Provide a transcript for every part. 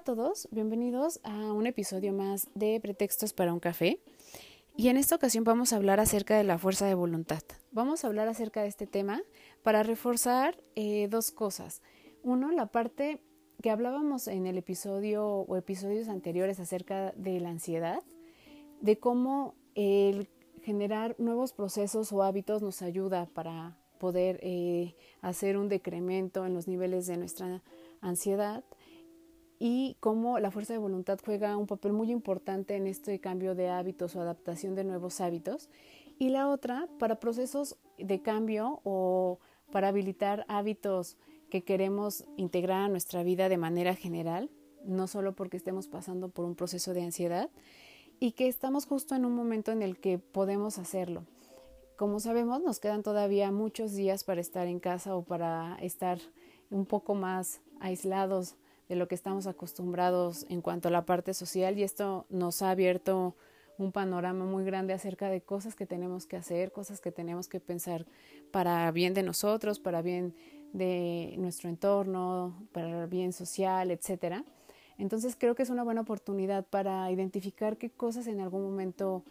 A todos, bienvenidos a un episodio más de Pretextos para un café. Y en esta ocasión vamos a hablar acerca de la fuerza de voluntad. Vamos a hablar acerca de este tema para reforzar eh, dos cosas. Uno, la parte que hablábamos en el episodio o episodios anteriores acerca de la ansiedad, de cómo el generar nuevos procesos o hábitos nos ayuda para poder eh, hacer un decremento en los niveles de nuestra ansiedad y cómo la fuerza de voluntad juega un papel muy importante en este cambio de hábitos o adaptación de nuevos hábitos. Y la otra, para procesos de cambio o para habilitar hábitos que queremos integrar a nuestra vida de manera general, no solo porque estemos pasando por un proceso de ansiedad, y que estamos justo en un momento en el que podemos hacerlo. Como sabemos, nos quedan todavía muchos días para estar en casa o para estar un poco más aislados de lo que estamos acostumbrados en cuanto a la parte social y esto nos ha abierto un panorama muy grande acerca de cosas que tenemos que hacer, cosas que tenemos que pensar para bien de nosotros, para bien de nuestro entorno, para bien social, etcétera. Entonces creo que es una buena oportunidad para identificar qué cosas en algún momento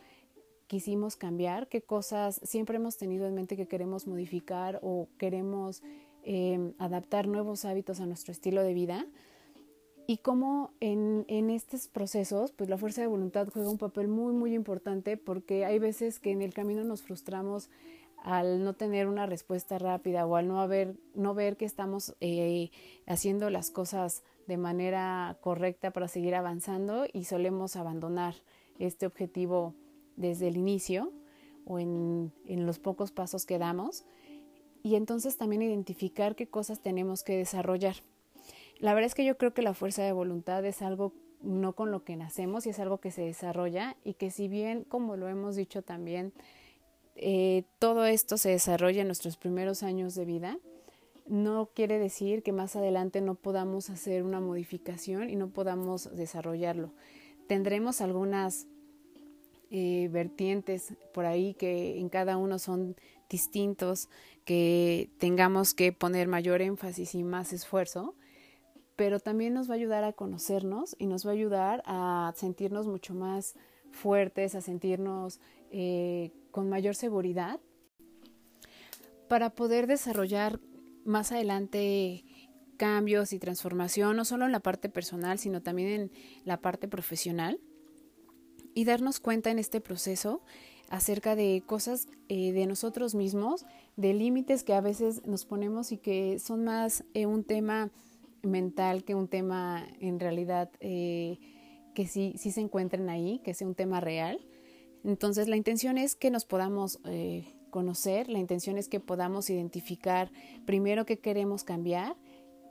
quisimos cambiar, qué cosas siempre hemos tenido en mente que queremos modificar o queremos eh, adaptar nuevos hábitos a nuestro estilo de vida y cómo en, estos procesos, pues la fuerza de voluntad juega un papel muy, muy importante porque hay veces que en el camino nos frustramos al no tener una respuesta rápida o al no, haber, no ver que estamos eh, haciendo las cosas de manera correcta para seguir avanzando y solemos abandonar este objetivo desde el inicio o en, en los pocos pasos que damos y entonces también identificar qué cosas tenemos que desarrollar. La verdad es que yo creo que la fuerza de voluntad es algo no con lo que nacemos y es algo que se desarrolla y que si bien, como lo hemos dicho también, eh, todo esto se desarrolla en nuestros primeros años de vida, no quiere decir que más adelante no podamos hacer una modificación y no podamos desarrollarlo. Tendremos algunas eh, vertientes por ahí que en cada uno son distintos, que tengamos que poner mayor énfasis y más esfuerzo, pero también nos va a ayudar a conocernos y nos va a ayudar a sentirnos mucho más fuertes, a sentirnos eh, con mayor seguridad para poder desarrollar más adelante cambios y transformación, no solo en la parte personal, sino también en la parte profesional, y darnos cuenta en este proceso acerca de cosas eh, de nosotros mismos, de límites que a veces nos ponemos y que son más eh, un tema mental que un tema en realidad eh, que sí, sí se encuentren ahí, que sea un tema real. Entonces la intención es que nos podamos eh, conocer, la intención es que podamos identificar primero qué queremos cambiar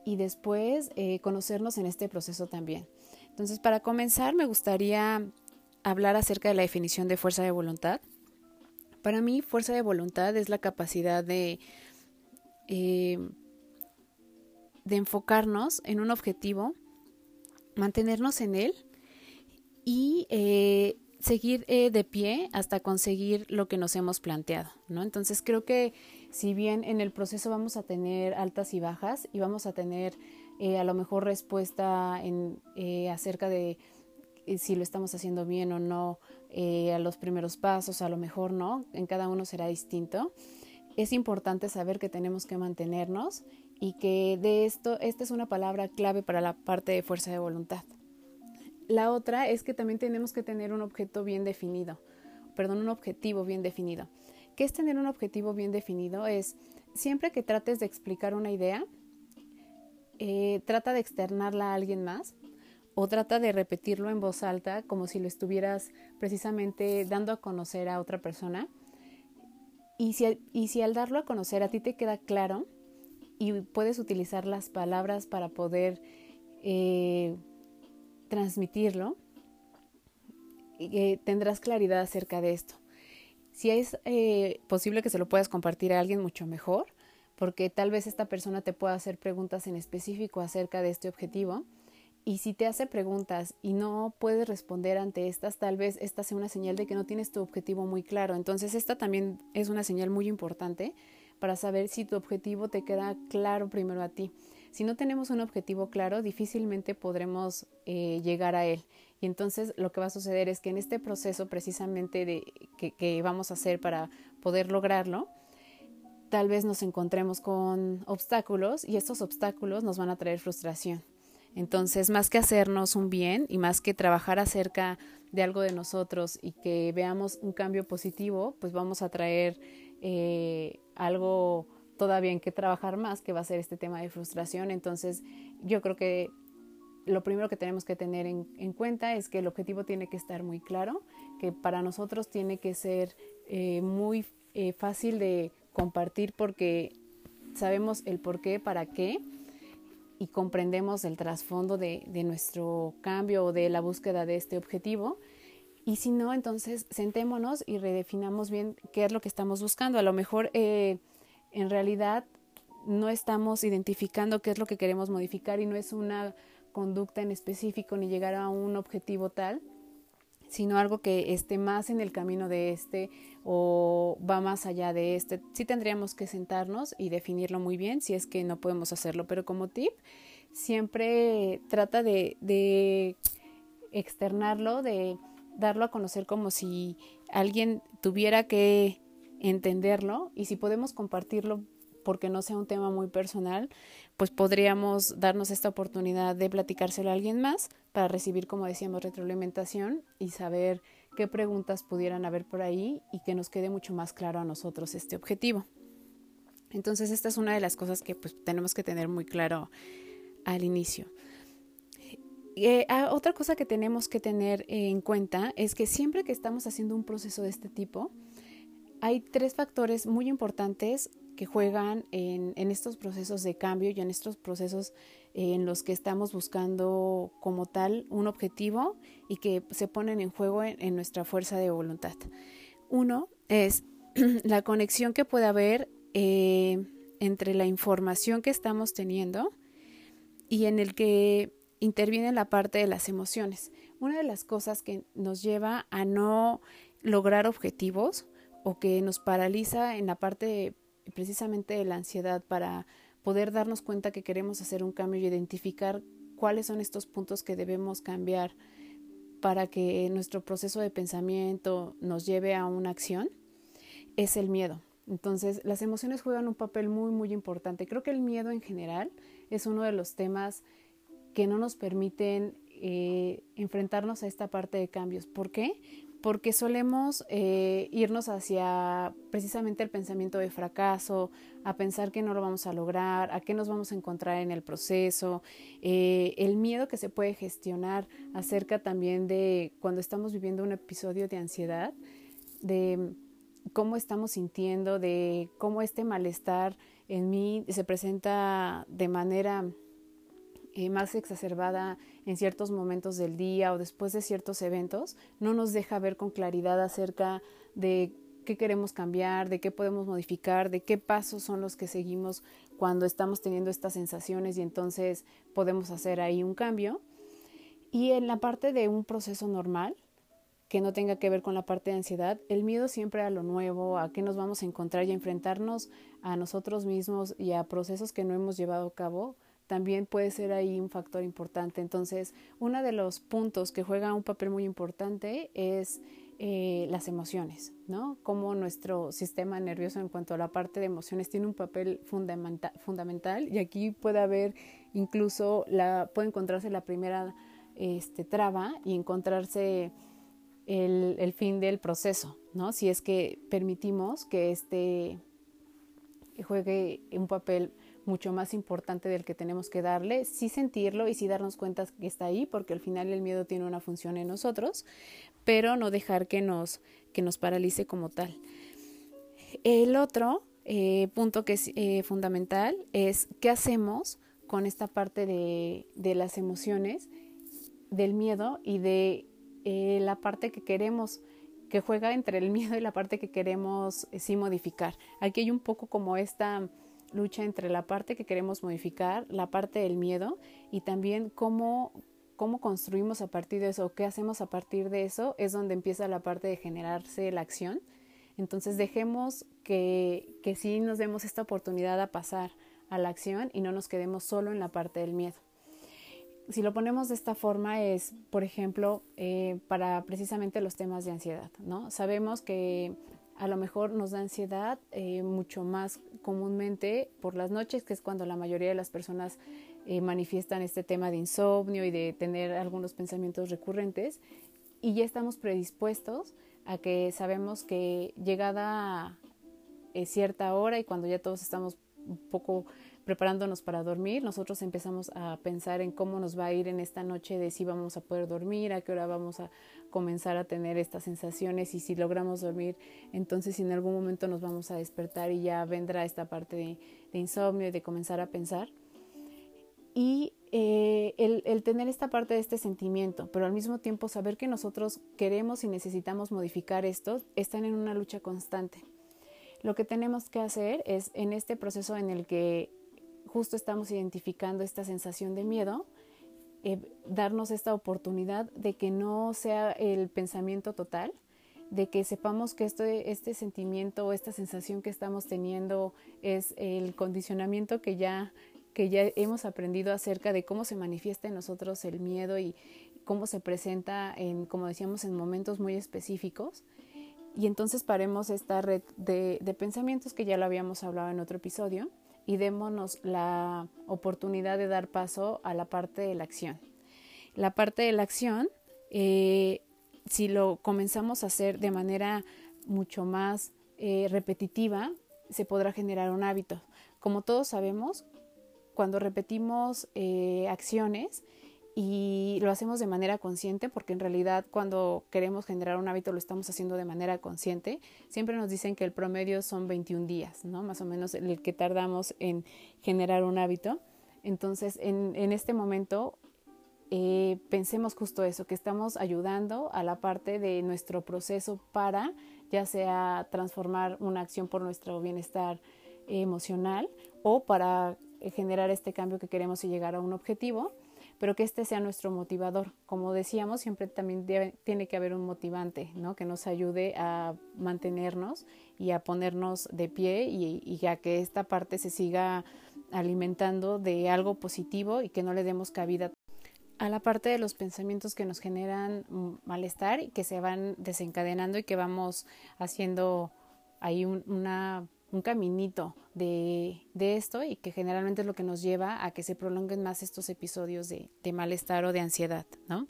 y después eh, conocernos en este proceso también. Entonces para comenzar me gustaría hablar acerca de la definición de fuerza de voluntad. Para mí fuerza de voluntad es la capacidad de de enfocarnos en un objetivo, mantenernos en él y eh, seguir eh, de pie hasta conseguir lo que nos hemos planteado, ¿no? Entonces creo que si bien en el proceso vamos a tener altas y bajas y vamos a tener eh, a lo mejor respuesta en, acerca de si lo estamos haciendo bien o no a los primeros pasos, a lo mejor no, en cada uno será distinto. Es importante saber que tenemos que mantenernos y que de esto, esta es una palabra clave para la parte de fuerza de voluntad. La otra es que también tenemos que tener un objeto bien definido, perdón, un objetivo bien definido. ¿Qué es tener un objetivo bien definido? Es siempre que trates de explicar una idea, eh, trata de externarla a alguien más o trata de repetirlo en voz alta como si lo estuvieras precisamente dando a conocer a otra persona. Y si, y si al darlo a conocer a ti te queda claro, y puedes utilizar las palabras para poder eh, transmitirlo, eh, tendrás claridad acerca de esto. Si es eh, posible que se lo puedas compartir a alguien mucho mejor, porque tal vez esta persona te pueda hacer preguntas en específico acerca de este objetivo. Y si te hace preguntas y no puedes responder ante estas, tal vez esta sea una señal de que no tienes tu objetivo muy claro. Entonces esta también es una señal muy importante para saber si tu objetivo te queda claro primero a ti. Si no tenemos un objetivo claro, difícilmente podremos eh, llegar a él. Y entonces lo que va a suceder es que en este proceso precisamente de, que, vamos a hacer para poder lograrlo, tal vez nos encontremos con obstáculos y estos obstáculos nos van a traer frustración. Entonces, más que hacernos un bien y más que trabajar acerca de algo de nosotros y que veamos un cambio positivo, pues vamos a traer eh, algo todavía en que trabajar más, que va a ser este tema de frustración. Entonces, yo creo que lo primero que tenemos que tener en, cuenta es que el objetivo tiene que estar muy claro, que para nosotros tiene que ser eh, muy eh, fácil de compartir porque sabemos el por qué, para qué y comprendemos el trasfondo de, de nuestro cambio o de la búsqueda de este objetivo. Y si no, entonces sentémonos y redefinamos bien qué es lo que estamos buscando. A lo mejor eh, en realidad no estamos identificando qué es lo que queremos modificar y no es una conducta en específico ni llegar a un objetivo tal, sino algo que esté más en el camino de este o va más allá de este. Sí tendríamos que sentarnos y definirlo muy bien si es que no podemos hacerlo, pero como tip, siempre trata de, de externarlo, de darlo a conocer como si alguien tuviera que entenderlo y si podemos compartirlo porque no sea un tema muy personal, pues podríamos darnos esta oportunidad de platicárselo a alguien más para recibir, como decíamos, retroalimentación y saber qué preguntas pudieran haber por ahí y que nos quede mucho más claro a nosotros este objetivo. Entonces, esta es una de las cosas que pues, tenemos que tener muy claro al inicio. Eh, ah, otra cosa que tenemos que tener en cuenta es que siempre que estamos haciendo un proceso de este tipo, hay tres factores muy importantes que juegan en, estos procesos de cambio y en estos procesos en los que estamos buscando como tal un objetivo y que se ponen en juego en, nuestra fuerza de voluntad. Uno es la conexión que puede haber eh, entre la información que estamos teniendo y en el que interviene la parte de las emociones. Una de las cosas que nos lleva a no lograr objetivos o que nos paraliza en la parte precisamente de la ansiedad para poder darnos cuenta que queremos hacer un cambio y identificar cuáles son estos puntos que debemos cambiar para que nuestro proceso de pensamiento nos lleve a una acción, es el miedo. Entonces, las emociones juegan un papel muy, muy importante. Creo que el miedo en general es uno de los temas que no nos permiten eh, enfrentarnos a esta parte de cambios. ¿Por qué? Porque solemos eh, irnos hacia precisamente el pensamiento de fracaso, a pensar que no lo vamos a lograr, a qué nos vamos a encontrar en el proceso, eh, el miedo que se puede gestionar acerca también de cuando estamos viviendo un episodio de ansiedad, de cómo estamos sintiendo, de cómo este malestar en mí se presenta de manera eh, más exacerbada en ciertos momentos del día o después de ciertos eventos, no nos deja ver con claridad acerca de qué queremos cambiar, de qué podemos modificar, de qué pasos son los que seguimos cuando estamos teniendo estas sensaciones y entonces podemos hacer ahí un cambio. Y en la parte de un proceso normal, que no tenga que ver con la parte de ansiedad, el miedo siempre a lo nuevo, a qué nos vamos a encontrar y a enfrentarnos a nosotros mismos y a procesos que no hemos llevado a cabo, también puede ser ahí un factor importante. Entonces, uno de los puntos que juega un papel muy importante es eh, las emociones, ¿no? Cómo nuestro sistema nervioso en cuanto a la parte de emociones tiene un papel fundamental y aquí puede haber incluso, la, puede encontrarse la primera este, traba y encontrarse el, el fin del proceso, ¿no? Si es que permitimos que este juegue un papel mucho más importante del que tenemos que darle, sí sentirlo y sí darnos cuenta que está ahí, porque al final el miedo tiene una función en nosotros, pero no dejar que nos, que nos paralice como tal. El otro eh, punto que es eh, fundamental es qué hacemos con esta parte de, de las emociones, del miedo y de eh, la parte que queremos, que juega entre el miedo y la parte que queremos sí modificar. Aquí hay un poco como esta lucha entre la parte que queremos modificar, la parte del miedo y también cómo, cómo construimos a partir de eso, qué hacemos a partir de eso, es donde empieza la parte de generarse la acción. Entonces dejemos que, que sí nos demos esta oportunidad a pasar a la acción y no nos quedemos solo en la parte del miedo. Si lo ponemos de esta forma es, por ejemplo, eh, para precisamente los temas de ansiedad, ¿no? Sabemos que a lo mejor nos da ansiedad eh, mucho más comúnmente por las noches, que es cuando la mayoría de las personas eh, manifiestan este tema de insomnio y de tener algunos pensamientos recurrentes. Y ya estamos predispuestos a que sabemos que llegada cierta hora y cuando ya todos estamos un poco preparándonos para dormir, nosotros empezamos a pensar en cómo nos va a ir en esta noche, de si vamos a poder dormir, a qué hora vamos a comenzar a tener estas sensaciones y si logramos dormir, entonces si en algún momento nos vamos a despertar y ya vendrá esta parte de, insomnio y de comenzar a pensar. Y eh, el, el tener esta parte de este sentimiento, pero al mismo tiempo saber que nosotros queremos y necesitamos modificar esto, están en una lucha constante. Lo que tenemos que hacer es en este proceso en el que justo estamos identificando esta sensación de miedo, eh, darnos esta oportunidad de que no sea el pensamiento total, de que sepamos que este, este sentimiento o esta sensación que estamos teniendo es el condicionamiento que ya, que ya hemos aprendido acerca de cómo se manifiesta en nosotros el miedo y cómo se presenta en, como decíamos, en momentos muy específicos. Y entonces paremos esta red de, de pensamientos que ya lo habíamos hablado en otro episodio y démonos la oportunidad de dar paso a la parte de la acción. La parte de la acción, eh, si lo comenzamos a hacer de manera mucho más eh, repetitiva, se podrá generar un hábito. Como todos sabemos, cuando repetimos eh, acciones, y lo hacemos de manera consciente porque en realidad cuando queremos generar un hábito lo estamos haciendo de manera consciente. Siempre nos dicen que el promedio son 21 días, ¿no? Más o menos el que tardamos en generar un hábito. Entonces, en, este momento, eh, pensemos justo eso, que estamos ayudando a la parte de nuestro proceso para ya sea transformar una acción por nuestro bienestar emocional o para generar este cambio que queremos y llegar a un objetivo pero que este sea nuestro motivador. Como decíamos, siempre también tiene que haber un motivante, ¿no? Que nos ayude a mantenernos y a ponernos de pie y, y a que esta parte se siga alimentando de algo positivo y que no le demos cabida a la parte de los pensamientos que nos generan malestar y que se van desencadenando y que vamos haciendo ahí una un caminito de, de, esto y que generalmente es lo que nos lleva a que se prolonguen más estos episodios de, de malestar o de ansiedad, ¿no?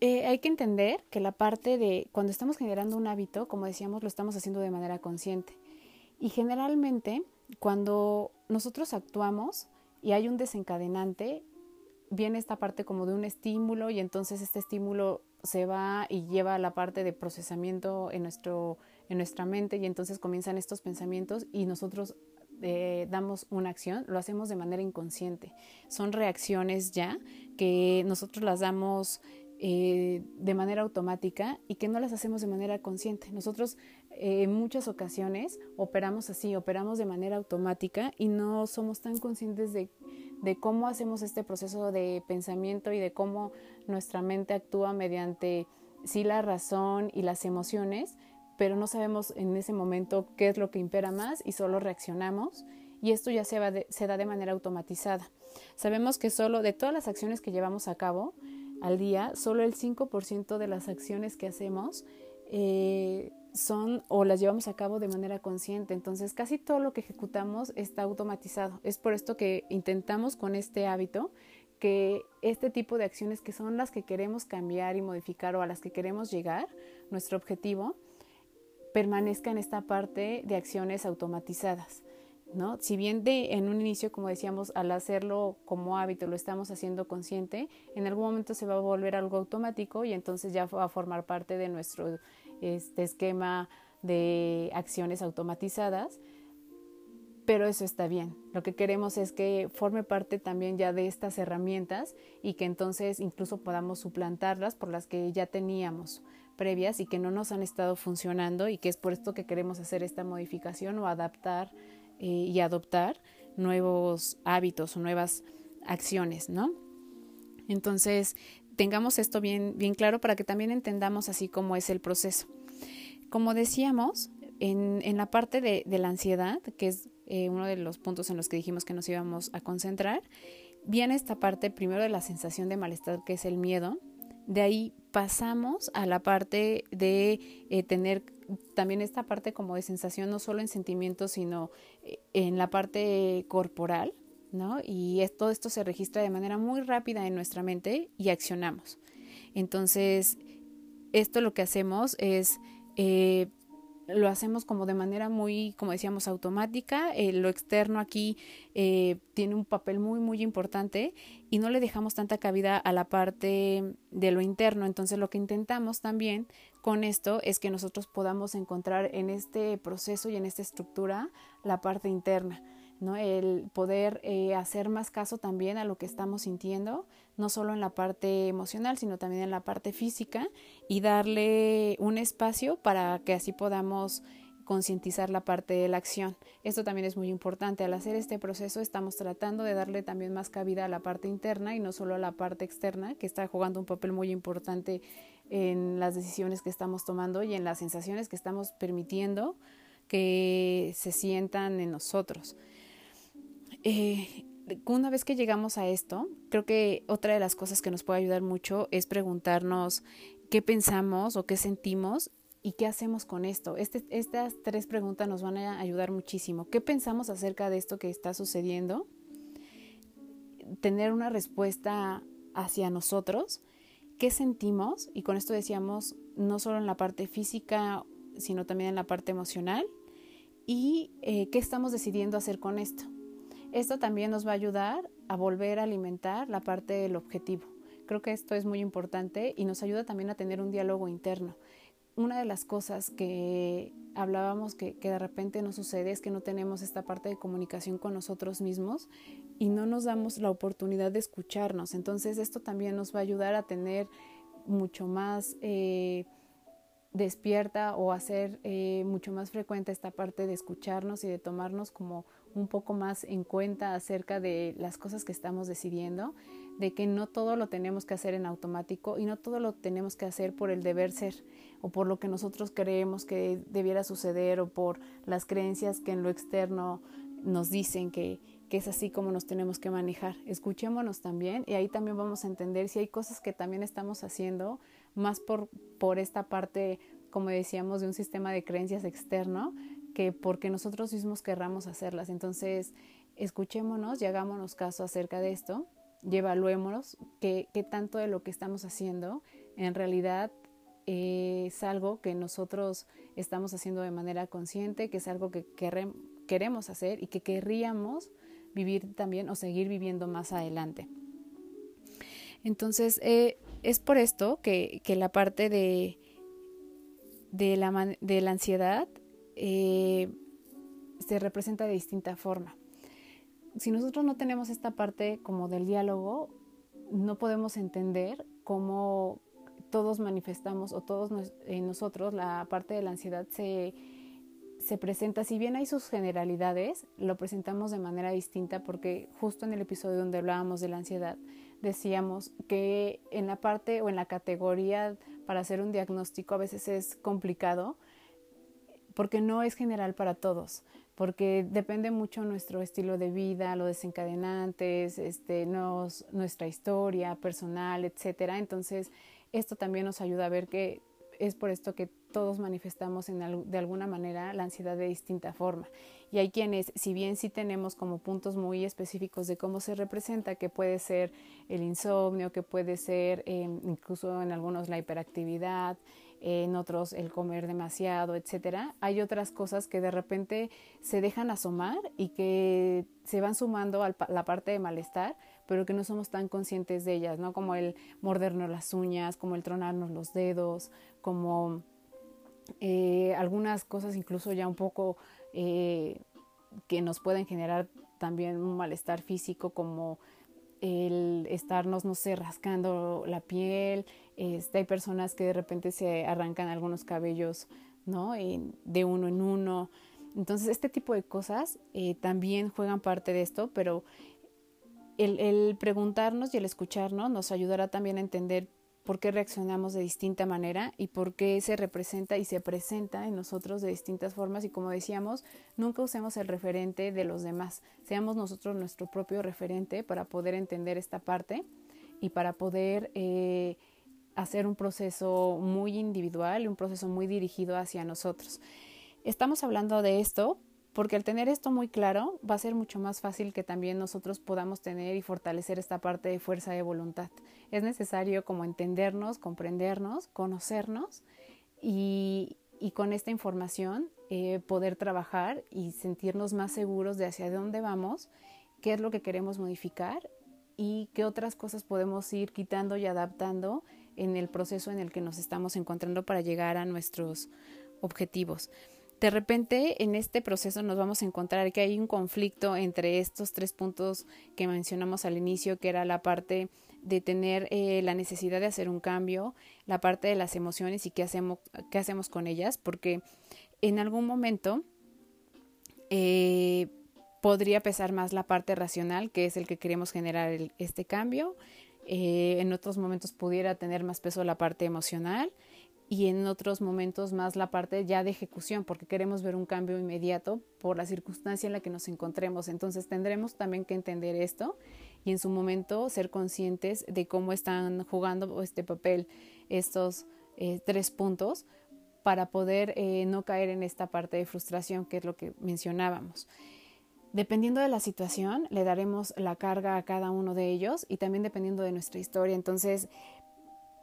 Eh, hay que entender que la parte de cuando estamos generando un hábito, como decíamos, lo estamos haciendo de manera consciente. Y generalmente cuando nosotros actuamos y hay un desencadenante, viene esta parte como de un estímulo y entonces este estímulo se va y lleva a la parte de procesamiento en nuestro en nuestra mente y entonces comienzan estos pensamientos y nosotros eh, damos una acción, lo hacemos de manera inconsciente. Son reacciones ya que nosotros las damos eh, de manera automática y que no las hacemos de manera consciente. Nosotros eh, en muchas ocasiones operamos así, operamos de manera automática y no somos tan conscientes de, de cómo hacemos este proceso de pensamiento y de cómo nuestra mente actúa mediante sí la razón y las emociones, pero no sabemos en ese momento qué es lo que impera más y solo reaccionamos y esto ya se, va se da de manera automatizada. Sabemos que solo de todas las acciones que llevamos a cabo al día, solo el 5% de las acciones que hacemos eh, son o las llevamos a cabo de manera consciente. Entonces casi todo lo que ejecutamos está automatizado. Es por esto que intentamos con este hábito que este tipo de acciones que son las que queremos cambiar y modificar o a las que queremos llegar, nuestro objetivo, permanezca en esta parte de acciones automatizadas. ¿no? Si bien en un inicio, como decíamos, al hacerlo como hábito lo estamos haciendo consciente, en algún momento se va a volver algo automático y entonces ya va a formar parte de nuestro este, esquema de acciones automatizadas. pero eso está bien. Lo que queremos es que forme parte también ya de estas herramientas y que entonces incluso podamos suplantarlas por las que ya teníamos previas y que no nos han estado funcionando y que es por esto que queremos hacer esta modificación o adaptar eh, y adoptar nuevos hábitos o nuevas acciones, ¿no? Entonces, tengamos esto bien, bien claro para que también entendamos así cómo es el proceso. Como decíamos, en, en la parte de, la ansiedad, que es eh, uno de los puntos en los que dijimos que nos íbamos a concentrar, viene esta parte primero de la sensación de malestar, que es el miedo. De ahí pasamos a la parte de eh, tener también esta parte como de sensación, no solo en sentimientos, sino eh, en la parte corporal, ¿no? Y todo esto se registra de manera muy rápida en nuestra mente y accionamos. Entonces, esto lo que hacemos es eh, lo hacemos como de manera muy, como decíamos, automática. Eh, lo externo aquí eh, tiene un papel muy, muy importante y no le dejamos tanta cabida a la parte de lo interno. Entonces lo que intentamos también con esto es que nosotros podamos encontrar en este proceso y en esta estructura la parte interna. ¿no? El poder eh, hacer más caso también a lo que estamos sintiendo, no solo en la parte emocional, sino también en la parte física y darle un espacio para que así podamos concientizar la parte de la acción. Esto también es muy importante. Al hacer este proceso estamos tratando de darle también más cabida a la parte interna y no solo a la parte externa, que está jugando un papel muy importante en las decisiones que estamos tomando y en las sensaciones que estamos permitiendo que se sientan en nosotros. Eh, una vez que llegamos a esto, creo que otra de las cosas que nos puede ayudar mucho es preguntarnos qué pensamos o qué sentimos y qué hacemos con esto. Este, estas tres preguntas nos van a ayudar muchísimo. ¿Qué pensamos acerca de esto que está sucediendo? Tener una respuesta hacia nosotros. ¿Qué sentimos? Y con esto decíamos no solo en la parte física, sino también en la parte emocional. ¿Y eh, qué estamos decidiendo hacer con esto? Esto también nos va a ayudar a volver a alimentar la parte del objetivo. Creo que esto es muy importante y nos ayuda también a tener un diálogo interno. Una de las cosas que hablábamos que, que, de repente no sucede es que no tenemos esta parte de comunicación con nosotros mismos y no nos damos la oportunidad de escucharnos. Entonces esto también nos va a ayudar a tener mucho más eh, despierta o hacer eh, mucho más frecuente esta parte de escucharnos y de tomarnos como un poco más en cuenta acerca de las cosas que estamos decidiendo, de que no todo lo tenemos que hacer en automático y no todo lo tenemos que hacer por el deber ser o por lo que nosotros creemos que debiera suceder o por las creencias que en lo externo nos dicen que, que es así como nos tenemos que manejar. Escuchémonos también y ahí también vamos a entender si hay cosas que también estamos haciendo más por, por esta parte, como decíamos, de un sistema de creencias externo que porque nosotros mismos querramos hacerlas. Entonces, escuchémonos y hagámonos caso acerca de esto y evaluémonos qué, tanto de lo que estamos haciendo en realidad es algo que nosotros estamos haciendo de manera consciente, que es algo que queremos hacer y que querríamos vivir también o seguir viviendo más adelante. Entonces, eh, es por esto que, que la parte de, de, la, de la ansiedad eh, se representa de distinta forma. Si nosotros no tenemos esta parte como del diálogo, no podemos entender cómo todos manifestamos o todos en nosotros la parte de la ansiedad se, se presenta, si bien hay sus generalidades, lo presentamos de manera distinta porque justo en el episodio donde hablábamos de la ansiedad decíamos que en la parte o en la categoría para hacer un diagnóstico a veces es complicado porque no es general para todos, porque depende mucho nuestro estilo de vida, los desencadenantes, este, nos, nuestra historia personal, etcétera. Entonces, esto también nos ayuda a ver que es por esto que todos manifestamos en, de alguna manera la ansiedad de distinta forma. Y hay quienes, si bien sí tenemos como puntos muy específicos de cómo se representa, que puede ser el insomnio, que puede ser eh, incluso en algunos la hiperactividad, en otros el comer demasiado, etcétera. Hay otras cosas que de repente se dejan asomar y que se van sumando a la parte de malestar, pero que no somos tan conscientes de ellas, ¿no? Como el mordernos las uñas, como el tronarnos los dedos, como eh, algunas cosas incluso ya un poco eh, que nos pueden generar también un malestar físico como el estarnos, no sé, rascando la piel. Este, hay personas que de repente se arrancan algunos cabellos, ¿no? de uno en uno. Entonces, este tipo de cosas eh, también juegan parte de esto, pero el, el, preguntarnos y el escucharnos nos ayudará también a entender por qué reaccionamos de distinta manera y por qué se representa y se presenta en nosotros de distintas formas. Y como decíamos, nunca usemos el referente de los demás, seamos nosotros nuestro propio referente para poder entender esta parte y para poder eh, hacer un proceso muy individual y un proceso muy dirigido hacia nosotros. Estamos hablando de esto porque al tener esto muy claro va a ser mucho más fácil que también nosotros podamos tener y fortalecer esta parte de fuerza de voluntad. Es necesario como entendernos, comprendernos, conocernos y, con esta información eh, poder trabajar y sentirnos más seguros de hacia dónde vamos, qué es lo que queremos modificar y qué otras cosas podemos ir quitando y adaptando en el proceso en el que nos estamos encontrando para llegar a nuestros objetivos. De repente en este proceso nos vamos a encontrar que hay un conflicto entre estos tres puntos que mencionamos al inicio, que era la parte de tener eh, la necesidad de hacer un cambio, la parte de las emociones y qué hacemos, qué hacemos con ellas, porque en algún momento eh, podría pesar más la parte racional, que es el que queremos generar este cambio, eh, en otros momentos pudiera tener más peso la parte emocional y en otros momentos más la parte ya de ejecución, porque queremos ver un cambio inmediato por la circunstancia en la que nos encontremos. Entonces tendremos también que entender esto y en su momento ser conscientes de cómo están jugando este papel estos eh, tres puntos para poder eh, no caer en esta parte de frustración que es lo que mencionábamos. Dependiendo de la situación, le daremos la carga a cada uno de ellos y también dependiendo de nuestra historia. Entonces,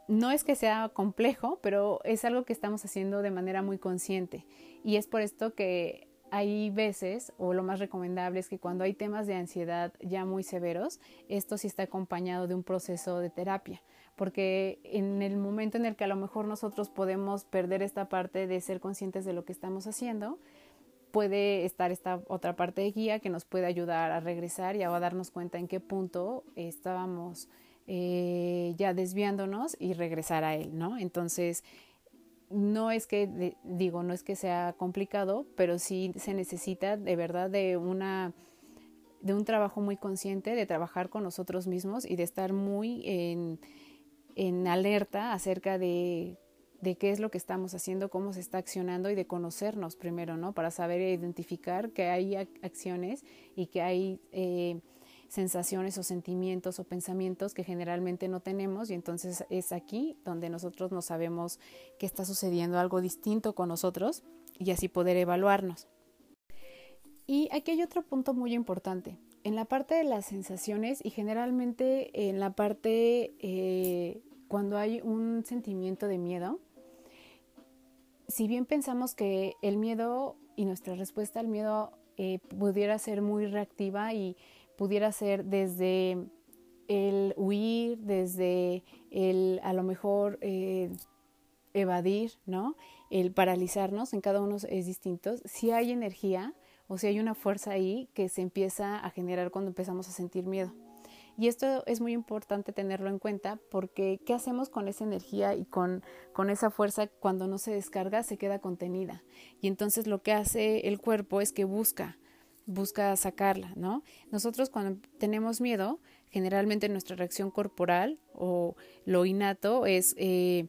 no es que sea complejo, pero es algo que estamos haciendo de manera muy consciente. Y es por esto que hay veces, o lo más recomendable es que cuando hay temas de ansiedad ya muy severos, esto sí está acompañado de un proceso de terapia, porque en el momento en el que a lo mejor nosotros podemos perder esta parte de ser conscientes de lo que estamos haciendo, puede estar esta otra parte de guía que nos puede ayudar a regresar y a darnos cuenta en qué punto estábamos eh, ya desviándonos y regresar a él, ¿no? Entonces, no es que, digo, no es que sea complicado, pero sí se necesita de verdad de una de un trabajo muy consciente, de trabajar con nosotros mismos y de estar muy en, en alerta acerca de, de, qué es lo que estamos haciendo, cómo se está accionando y de conocernos primero, ¿no? Para saber identificar que hay acciones y que hay eh, sensaciones o sentimientos o pensamientos que generalmente no tenemos y entonces es aquí donde nosotros no sabemos que está sucediendo algo distinto con nosotros y así poder evaluarnos. Y aquí hay otro punto muy importante. En la parte de las sensaciones y generalmente en la parte eh, cuando hay un sentimiento de miedo, si bien pensamos que el miedo y nuestra respuesta al miedo eh, pudiera ser muy reactiva y pudiera ser desde el huir, desde el a lo mejor eh, evadir, ¿no? El paralizarnos, en cada uno es distinto. Si hay energía o si hay una fuerza ahí que se empieza a generar cuando empezamos a sentir miedo. Y esto es muy importante tenerlo en cuenta porque ¿qué hacemos con esa energía y con, con esa fuerza cuando no se descarga? Se queda contenida. Y entonces lo que hace el cuerpo es que busca busca sacarla, ¿no? Nosotros cuando tenemos miedo, generalmente nuestra reacción corporal o lo innato es eh,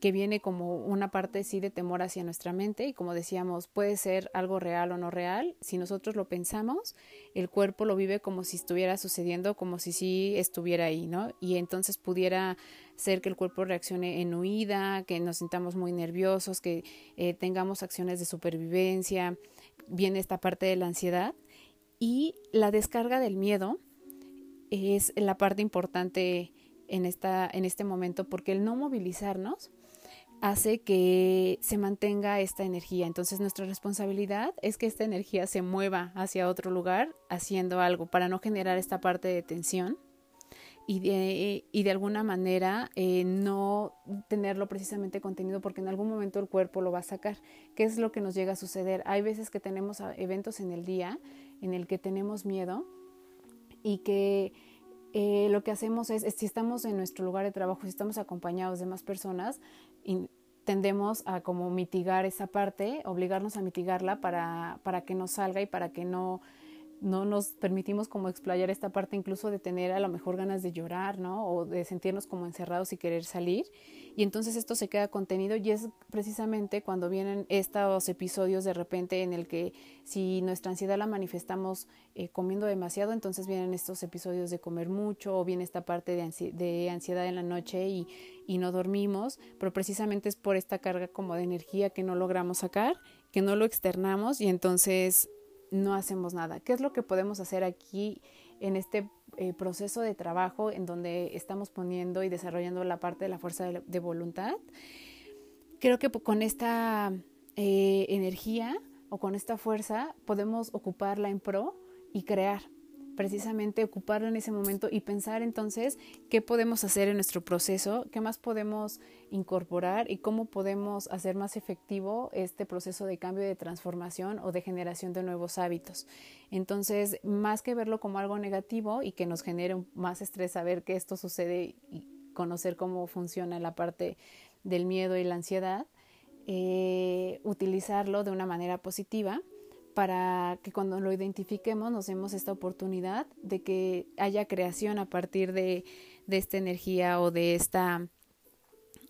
que viene como una parte sí de temor hacia nuestra mente y como decíamos, puede ser algo real o no real. Si nosotros lo pensamos, el cuerpo lo vive como si estuviera sucediendo, como si sí estuviera ahí, ¿no? Y entonces pudiera ser que el cuerpo reaccione en huida, que nos sintamos muy nerviosos, que eh, tengamos acciones de supervivencia, viene esta parte de la ansiedad y la descarga del miedo es la parte importante en, esta, en este momento porque el no movilizarnos hace que se mantenga esta energía. Entonces nuestra responsabilidad es que esta energía se mueva hacia otro lugar haciendo algo para no generar esta parte de tensión y de, y de alguna manera eh, no tenerlo precisamente contenido porque en algún momento el cuerpo lo va a sacar. ¿Qué es lo que nos llega a suceder? Hay veces que tenemos eventos en el día en el que tenemos miedo y que eh, lo que hacemos es, si estamos en nuestro lugar de trabajo, si estamos acompañados de más personas, tendemos a como mitigar esa parte, obligarnos a mitigarla para, para que no salga y para que no no nos permitimos como explayar esta parte incluso de tener a lo mejor ganas de llorar, ¿no? O de sentirnos como encerrados y querer salir. Y entonces esto se queda contenido y es precisamente cuando vienen estos episodios de repente en el que si nuestra ansiedad la manifestamos eh, comiendo demasiado, entonces vienen estos episodios de comer mucho o viene esta parte de, ansiedad en la noche y, y no dormimos, pero precisamente es por esta carga como de energía que no logramos sacar, que no lo externamos y entonces no hacemos nada. ¿Qué es lo que podemos hacer aquí en este eh, proceso de trabajo en donde estamos poniendo y desarrollando la parte de la fuerza de, voluntad? Creo que con esta eh, energía o con esta fuerza podemos ocuparla en pro y crear precisamente ocuparlo en ese momento y pensar entonces qué podemos hacer en nuestro proceso, qué más podemos incorporar y cómo podemos hacer más efectivo este proceso de cambio de transformación o de generación de nuevos hábitos. Entonces, más que verlo como algo negativo y que nos genere más estrés saber que esto sucede y conocer cómo funciona la parte del miedo y la ansiedad, eh, utilizarlo de una manera positiva para que cuando lo identifiquemos nos demos esta oportunidad de que haya creación a partir de, de esta energía o de esta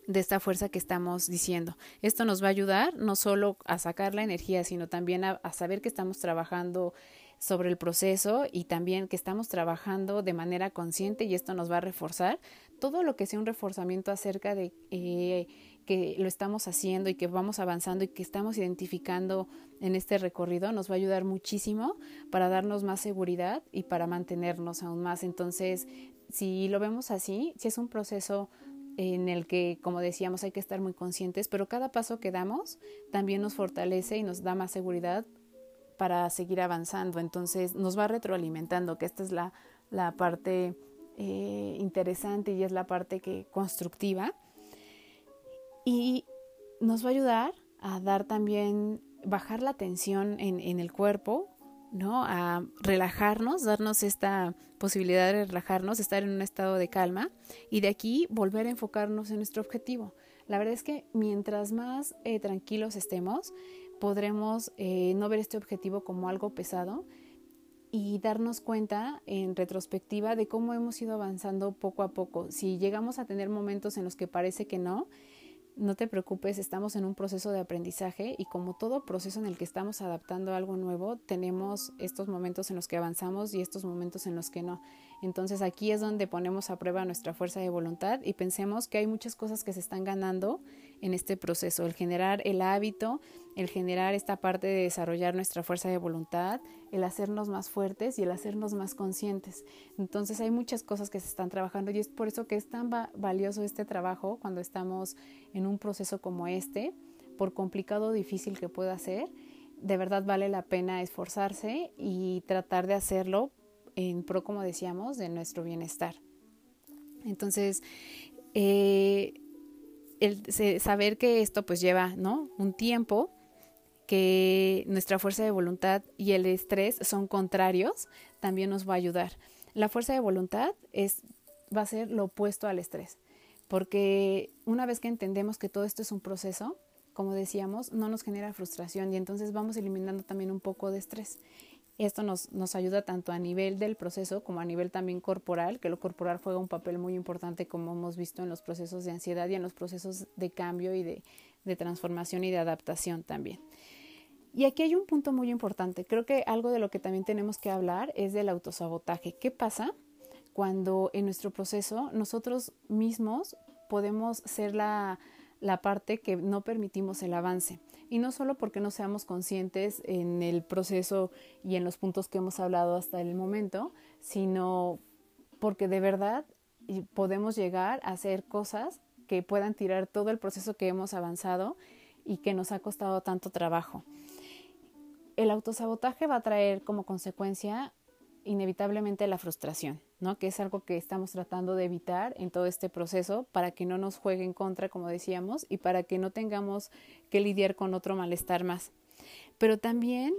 de esta fuerza que estamos diciendo. Esto nos va a ayudar no solo a sacar la energía, sino también a, saber que estamos trabajando sobre el proceso y también que estamos trabajando de manera consciente y esto nos va a reforzar todo lo que sea un reforzamiento acerca de eh, que lo estamos haciendo y que vamos avanzando y que estamos identificando en este recorrido nos va a ayudar muchísimo para darnos más seguridad y para mantenernos aún más. Entonces, si lo vemos así, si es un proceso en el que, como decíamos, hay que estar muy conscientes, pero cada paso que damos también nos fortalece y nos da más seguridad para seguir avanzando. Entonces, nos va retroalimentando, que esta es la, la parte eh, interesante y es la parte que constructiva y nos va a ayudar a dar también, bajar la tensión en, en el cuerpo, ¿no? A relajarnos, darnos esta posibilidad de relajarnos, estar en un estado de calma y de aquí volver a enfocarnos en nuestro objetivo. La verdad es que mientras más eh, tranquilos estemos, podremos eh, no ver este objetivo como algo pesado y darnos cuenta en retrospectiva de cómo hemos ido avanzando poco a poco. Si llegamos a tener momentos en los que parece que no, no te preocupes, estamos en un proceso de aprendizaje y como todo proceso en el que estamos adaptando algo nuevo, tenemos estos momentos en los que avanzamos y estos momentos en los que no. Entonces aquí es donde ponemos a prueba nuestra fuerza de voluntad y pensemos que hay muchas cosas que se están ganando en este proceso, el generar el hábito, el generar esta parte de desarrollar nuestra fuerza de voluntad, el hacernos más fuertes y el hacernos más conscientes. Entonces hay muchas cosas que se están trabajando y es por eso que es tan valioso este trabajo cuando estamos en un proceso como este, por complicado o difícil que pueda ser. De verdad vale la pena esforzarse y tratar de hacerlo en pro, como decíamos, de nuestro bienestar. Entonces, eh, el saber que esto pues lleva, ¿no? Un tiempo, que nuestra fuerza de voluntad y el estrés son contrarios, también nos va a ayudar. La fuerza de voluntad es, va a ser lo opuesto al estrés, porque una vez que entendemos que todo esto es un proceso, como decíamos, no nos genera frustración y entonces vamos eliminando también un poco de estrés. Esto nos, nos ayuda tanto a nivel del proceso como a nivel también corporal, que lo corporal juega un papel muy importante como hemos visto en los procesos de ansiedad y en los procesos de cambio y de, de transformación y de adaptación también. Y aquí hay un punto muy importante. Creo que algo de lo que también tenemos que hablar es del autosabotaje. ¿Qué pasa cuando en nuestro proceso nosotros mismos podemos ser la, la parte que no permitimos el avance? y no solo porque no seamos conscientes en el proceso y en los puntos que hemos hablado hasta el momento, sino porque de verdad podemos llegar a hacer cosas que puedan tirar todo el proceso que hemos avanzado y que nos ha costado tanto trabajo. El autosabotaje va a traer como consecuencia inevitablemente la frustración. ¿no? Que es algo que estamos tratando de evitar en todo este proceso para que no nos juegue en contra, como decíamos, y para que no tengamos que lidiar con otro malestar más. Pero también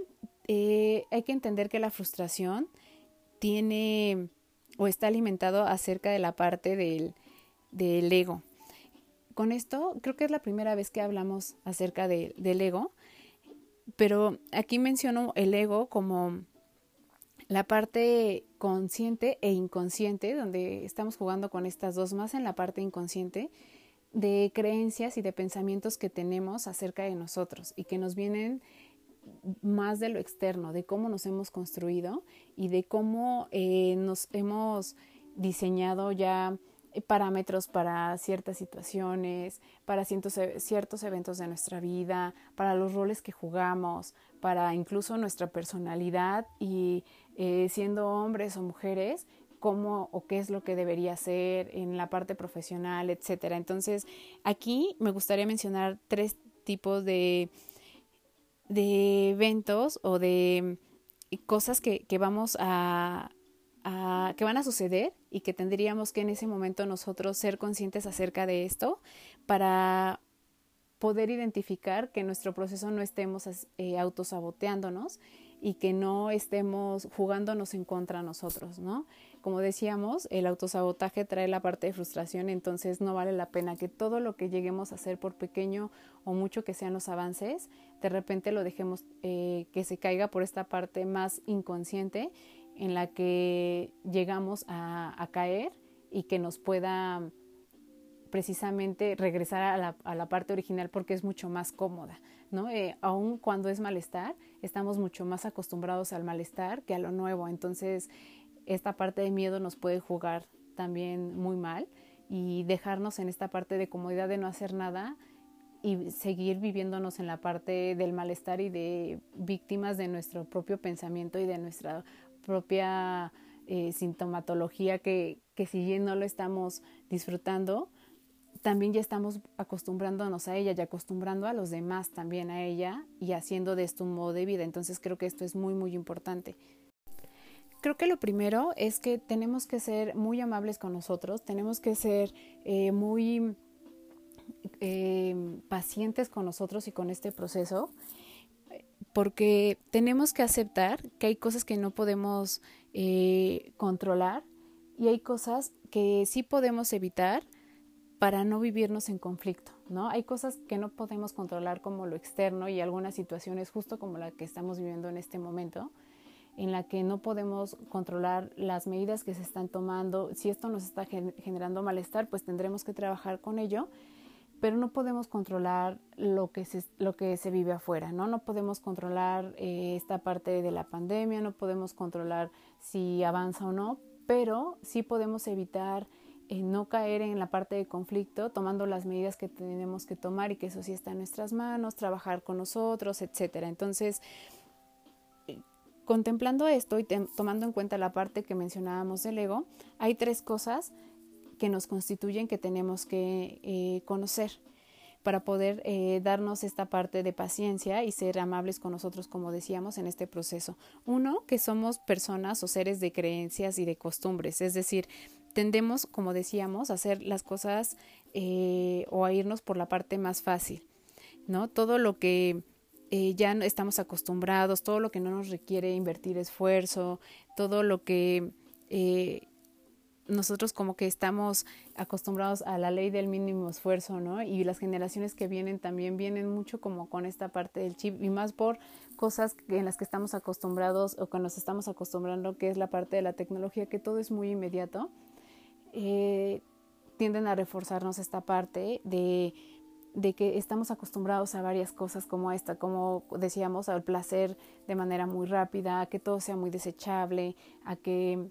eh, hay que entender que la frustración tiene o está alimentado acerca de la parte del, del ego. Con esto creo que es la primera vez que hablamos acerca de, del ego, pero aquí menciono el ego como la parte consciente e inconsciente, donde estamos jugando con estas dos, más en la parte inconsciente, de creencias y de pensamientos que tenemos acerca de nosotros y que nos vienen más de lo externo, de cómo nos hemos construido y de cómo eh, nos hemos diseñado ya parámetros para ciertas situaciones, para e, ciertos eventos de nuestra vida, para los roles que jugamos, para incluso nuestra personalidad y eh, siendo hombres o mujeres, cómo o qué es lo que debería ser en la parte profesional, etcétera. Entonces, aquí me gustaría mencionar tres tipos de, de eventos o de cosas que, que vamos a, que van a suceder y que tendríamos que en ese momento nosotros ser conscientes acerca de esto para poder identificar que nuestro proceso no estemos eh, autosaboteándonos y que no estemos jugándonos en contra nosotros, ¿no? Como decíamos, el autosabotaje trae la parte de frustración, entonces no vale la pena que todo lo que lleguemos a hacer, por pequeño o mucho que sean los avances, de repente lo dejemos eh, que se caiga por esta parte más inconsciente en la que llegamos a, a caer y que nos pueda precisamente regresar a la, a la, parte original porque es mucho más cómoda, ¿no? Eh, aun cuando es malestar, estamos mucho más acostumbrados al malestar que a lo nuevo, entonces esta parte de miedo nos puede jugar también muy mal y dejarnos en esta parte de comodidad de no hacer nada y seguir viviéndonos en la parte del malestar y de víctimas de nuestro propio pensamiento y de nuestra propia eh, sintomatología que, que si bien no lo estamos disfrutando, también ya estamos acostumbrándonos a ella y acostumbrando a los demás también a ella y haciendo de esto un modo de vida. Entonces creo que esto es muy, muy importante. Creo que lo primero es que tenemos que ser muy amables con nosotros, tenemos que ser eh, muy eh, pacientes con nosotros y con este proceso, porque tenemos que aceptar que hay cosas que no podemos eh, controlar y hay cosas que sí podemos evitar para no vivirnos en conflicto, ¿no? Hay cosas que no podemos controlar como lo externo y algunas situaciones justo como la que estamos viviendo en este momento, en la que no podemos controlar las medidas que se están tomando. Si esto nos está generando malestar, pues tendremos que trabajar con ello, pero no podemos controlar lo que se, lo que se vive afuera, ¿no? No podemos controlar eh, esta parte de la pandemia, no podemos controlar si avanza o no, pero sí podemos evitar eh, no caer en la parte de conflicto, tomando las medidas que tenemos que tomar y que eso sí está en nuestras manos, trabajar con nosotros, etcétera. Entonces, eh, contemplando esto y tomando en cuenta la parte que mencionábamos del ego, hay tres cosas que nos constituyen que tenemos que eh, conocer para poder darnos esta parte de paciencia y ser amables con nosotros, como decíamos, en este proceso. Uno, que somos personas o seres de creencias y de costumbres, es decir, tendemos, como decíamos, a hacer las cosas eh, o a irnos por la parte más fácil, ¿no? Todo lo que eh, ya estamos acostumbrados, todo lo que no nos requiere invertir esfuerzo, todo lo que eh, nosotros como que estamos acostumbrados a la ley del mínimo esfuerzo, ¿no? Y las generaciones que vienen también vienen mucho como con esta parte del chip y más por cosas en las que estamos acostumbrados o que nos estamos acostumbrando, que es la parte de la tecnología, que todo es muy inmediato eh, tienden a reforzarnos esta parte de, de, que estamos acostumbrados a varias cosas como esta, como decíamos, al placer de manera muy rápida, a que todo sea muy desechable, a que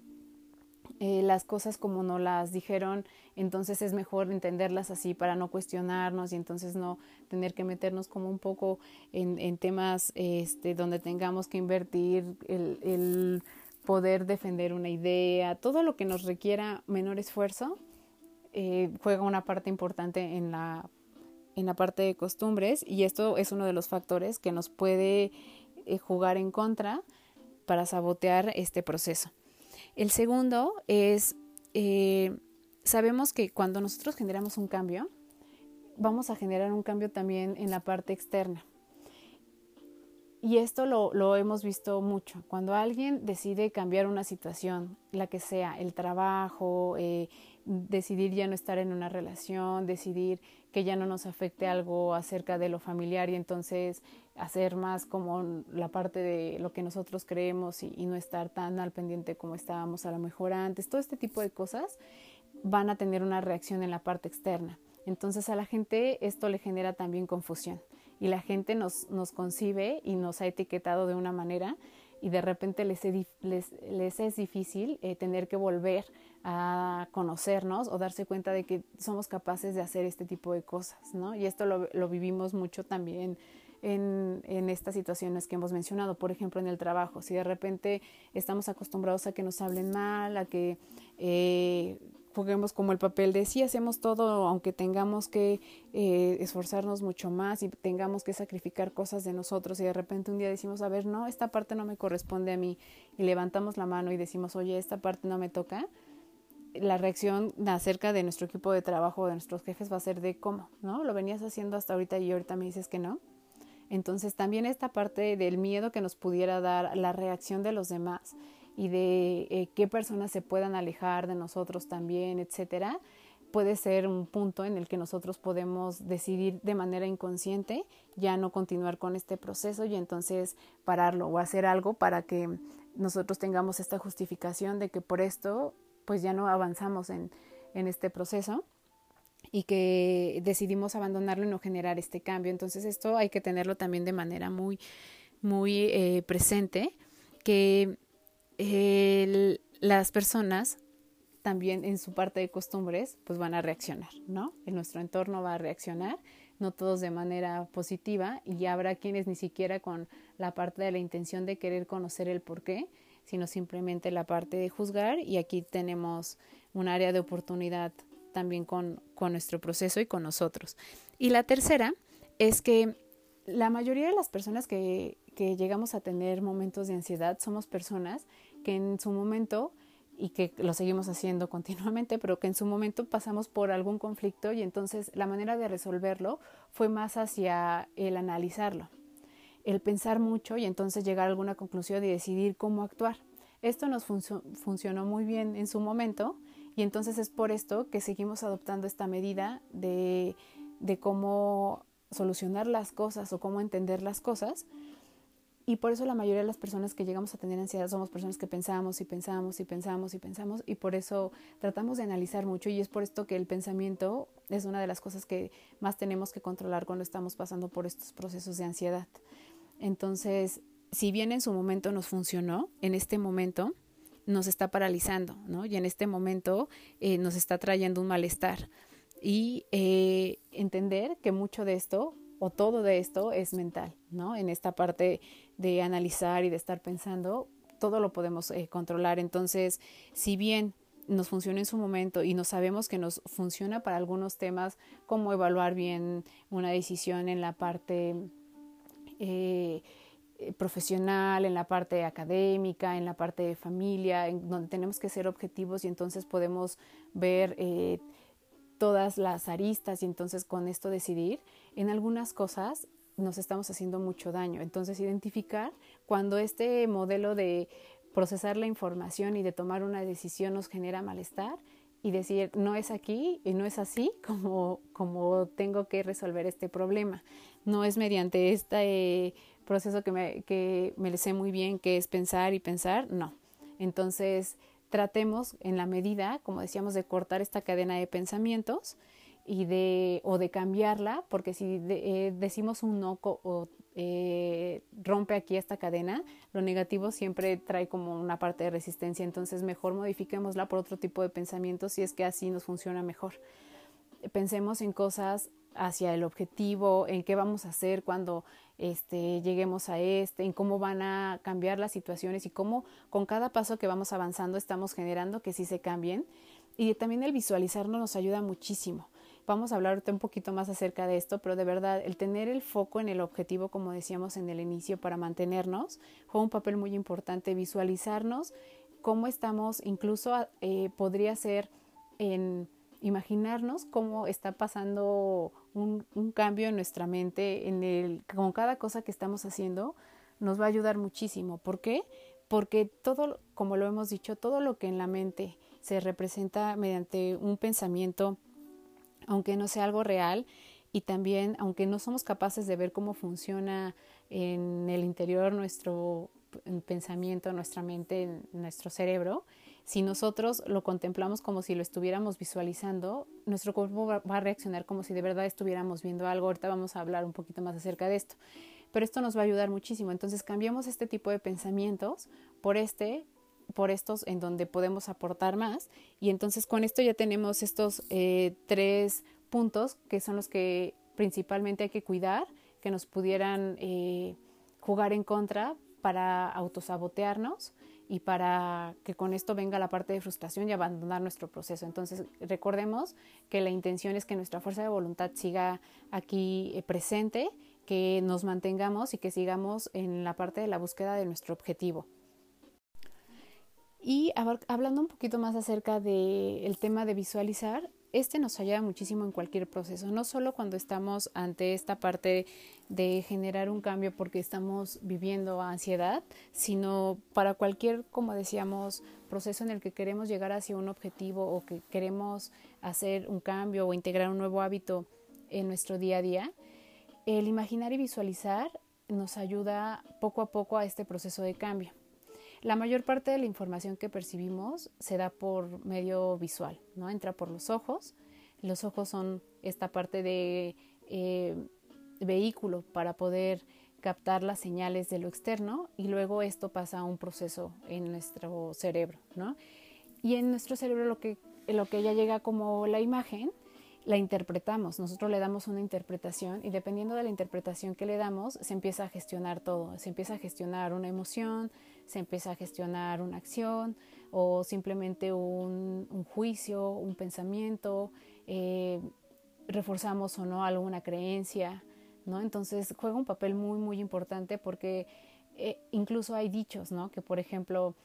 eh, las cosas como no las dijeron, entonces es mejor entenderlas así para no cuestionarnos y entonces no tener que meternos como un poco en, en temas este, donde tengamos que invertir el, el poder defender una idea, todo lo que nos requiera menor esfuerzo, eh, juega una parte importante en la, en la parte de costumbres y esto es uno de los factores que nos puede eh, jugar en contra para sabotear este proceso. El segundo es, eh, sabemos que cuando nosotros generamos un cambio, vamos a generar un cambio también en la parte externa. Y esto lo, lo, hemos visto mucho. Cuando alguien decide cambiar una situación, la que sea, el trabajo, eh, decidir ya no estar en una relación, decidir que ya no nos afecte algo acerca de lo familiar y entonces hacer más como la parte de lo que nosotros creemos y, y no estar tan al pendiente como estábamos a lo mejor antes, todo este tipo de cosas van a tener una reacción en la parte externa. Entonces a la gente esto le genera también confusión y la gente nos, nos concibe y nos ha etiquetado de una manera y de repente les, les, les es difícil eh, tener que volver a conocernos o darse cuenta de que somos capaces de hacer este tipo de cosas, ¿no? Y esto lo, lo vivimos mucho también en, en, estas situaciones que hemos mencionado, por ejemplo, en el trabajo. Si de repente estamos acostumbrados a que nos hablen mal, a que eh, juguemos como el papel de sí hacemos todo, aunque tengamos que eh, esforzarnos mucho más y tengamos que sacrificar cosas de nosotros y de repente un día decimos, a ver, no, esta parte no me corresponde a mí y levantamos la mano y decimos, oye, esta parte no me toca, la reacción acerca de nuestro equipo de trabajo de nuestros jefes va a ser de cómo, ¿no? Lo venías haciendo hasta ahorita y ahorita me dices que no. Entonces también esta parte del miedo que nos pudiera dar la reacción de los demás y de eh, qué personas se puedan alejar de nosotros también, etcétera, puede ser un punto en el que nosotros podemos decidir de manera inconsciente ya no continuar con este proceso y entonces pararlo o hacer algo para que nosotros tengamos esta justificación de que por esto pues ya no avanzamos en, en este proceso y que decidimos abandonarlo y no generar este cambio. Entonces esto hay que tenerlo también de manera muy, muy eh, presente, que las personas también en su parte de costumbres pues van a reaccionar, ¿no? En nuestro entorno va a reaccionar, no todos de manera positiva y habrá quienes ni siquiera con la parte de la intención de querer conocer el por qué, sino simplemente la parte de juzgar y aquí tenemos un área de oportunidad también con, con nuestro proceso y con nosotros. Y la tercera es que la mayoría de las personas que, que llegamos a tener momentos de ansiedad somos personas que en su momento, y que lo seguimos haciendo continuamente, pero que en su momento pasamos por algún conflicto y entonces la manera de resolverlo fue más hacia el analizarlo, el pensar mucho y entonces llegar a alguna conclusión y decidir cómo actuar. Esto nos funcionó muy bien en su momento y entonces es por esto que seguimos adoptando esta medida de, de cómo solucionar las cosas o cómo entender las cosas, y por eso la mayoría de las personas que llegamos a tener ansiedad somos personas que pensamos y pensamos y pensamos y pensamos y por eso tratamos de analizar mucho y es por esto que el pensamiento es una de las cosas que más tenemos que controlar cuando estamos pasando por estos procesos de ansiedad. Entonces, si bien en su momento nos funcionó, en este momento nos está paralizando, ¿no? Y en este momento eh, nos está trayendo un malestar. Y eh, entender que mucho de esto o todo de esto es mental, ¿no? En esta parte de analizar y de estar pensando, todo lo podemos eh, controlar. Entonces, si bien nos funciona en su momento y no sabemos que nos funciona para algunos temas, como evaluar bien una decisión en la parte eh, profesional, en la parte académica, en la parte de familia, en donde tenemos que ser objetivos y entonces podemos ver eh, todas las aristas y entonces con esto decidir, en algunas cosas nos estamos haciendo mucho daño. Entonces identificar cuando este modelo de procesar la información y de tomar una decisión nos genera malestar y decir no es aquí y no es así como, como tengo que resolver este problema. No es mediante este proceso que me, que me le sé muy bien que es pensar y pensar, no. Entonces, tratemos en la medida, como decíamos, de cortar esta cadena de pensamientos y de, o de cambiarla, porque si eh, decimos un no o eh, rompe aquí esta cadena, lo negativo siempre trae como una parte de resistencia, entonces mejor modifiquémosla por otro tipo de pensamientos si es que así nos funciona mejor. Pensemos en cosas hacia el objetivo, en qué vamos a hacer cuando este, lleguemos a este, en cómo van a cambiar las situaciones y cómo con cada paso que vamos avanzando estamos generando que sí se cambien. Y también el visualizarnos nos ayuda muchísimo. Vamos a hablar un poquito más acerca de esto, pero de verdad el tener el foco en el objetivo, como decíamos en el inicio, para mantenernos, juega un papel muy importante, visualizarnos cómo estamos, incluso eh, podría ser en imaginarnos cómo está pasando un, cambio en nuestra mente, en el, con cada cosa que estamos haciendo, nos va a ayudar muchísimo. ¿Por qué? Porque todo, como lo hemos dicho, todo lo que en la mente se representa mediante un pensamiento, aunque no sea algo real, y también, aunque no somos capaces de ver cómo funciona en el interior nuestro pensamiento, nuestra mente, nuestro cerebro, si nosotros lo contemplamos como si lo estuviéramos visualizando, nuestro cuerpo va, a reaccionar como si de verdad estuviéramos viendo algo. Ahorita vamos a hablar un poquito más acerca de esto. Pero esto nos va a ayudar muchísimo. Entonces cambiamos este tipo de pensamientos por este, por estos en donde podemos aportar más. Y entonces con esto ya tenemos estos eh, tres puntos que son los que principalmente hay que cuidar, que nos pudieran eh, jugar en contra para autosabotearnos y para que con esto venga la parte de frustración y abandonar nuestro proceso. Entonces, recordemos que la intención es que nuestra fuerza de voluntad siga aquí eh, presente, que nos mantengamos y que sigamos en la parte de la búsqueda de nuestro objetivo. Y hablando un poquito más acerca del tema de visualizar, este nos ayuda muchísimo en cualquier proceso, no solo cuando estamos ante esta parte de generar un cambio porque estamos viviendo ansiedad, sino para cualquier, como decíamos, proceso en el que queremos llegar hacia un objetivo o que queremos hacer un cambio o integrar un nuevo hábito en nuestro día a día. El imaginar y visualizar nos ayuda poco a poco a este proceso de cambio. La mayor parte de la información que percibimos se da por medio visual, ¿no? Entra por los ojos. Los ojos son esta parte de eh, vehículo para poder captar las señales de lo externo y luego esto pasa a un proceso en nuestro cerebro, ¿no? Y en nuestro cerebro lo que, lo que ya llega como la imagen la interpretamos, nosotros le damos una interpretación y dependiendo de la interpretación que le damos, se empieza a gestionar todo, se empieza a gestionar una emoción, se empieza a gestionar una acción o simplemente un, juicio, un pensamiento, eh, reforzamos o no alguna creencia, ¿no? Entonces juega un papel muy, muy importante porque eh, incluso hay dichos, ¿no? Que por ejemplo,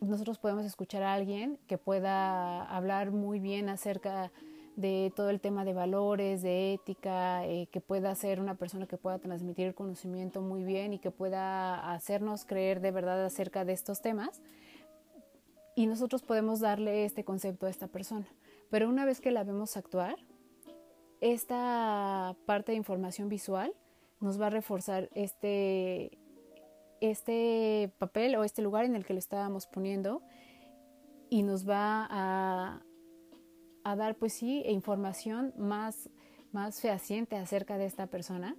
nosotros podemos escuchar a alguien que pueda hablar muy bien acerca de todo el tema de valores, de ética, eh, que pueda ser una persona que pueda transmitir el conocimiento muy bien y que pueda hacernos creer de verdad acerca de estos temas. Y nosotros podemos darle este concepto a esta persona. Pero una vez que la vemos actuar, esta parte de información visual nos va a reforzar este, este papel o este lugar en el que lo estábamos poniendo y nos va a, a dar, pues sí, información más, más fehaciente acerca de esta persona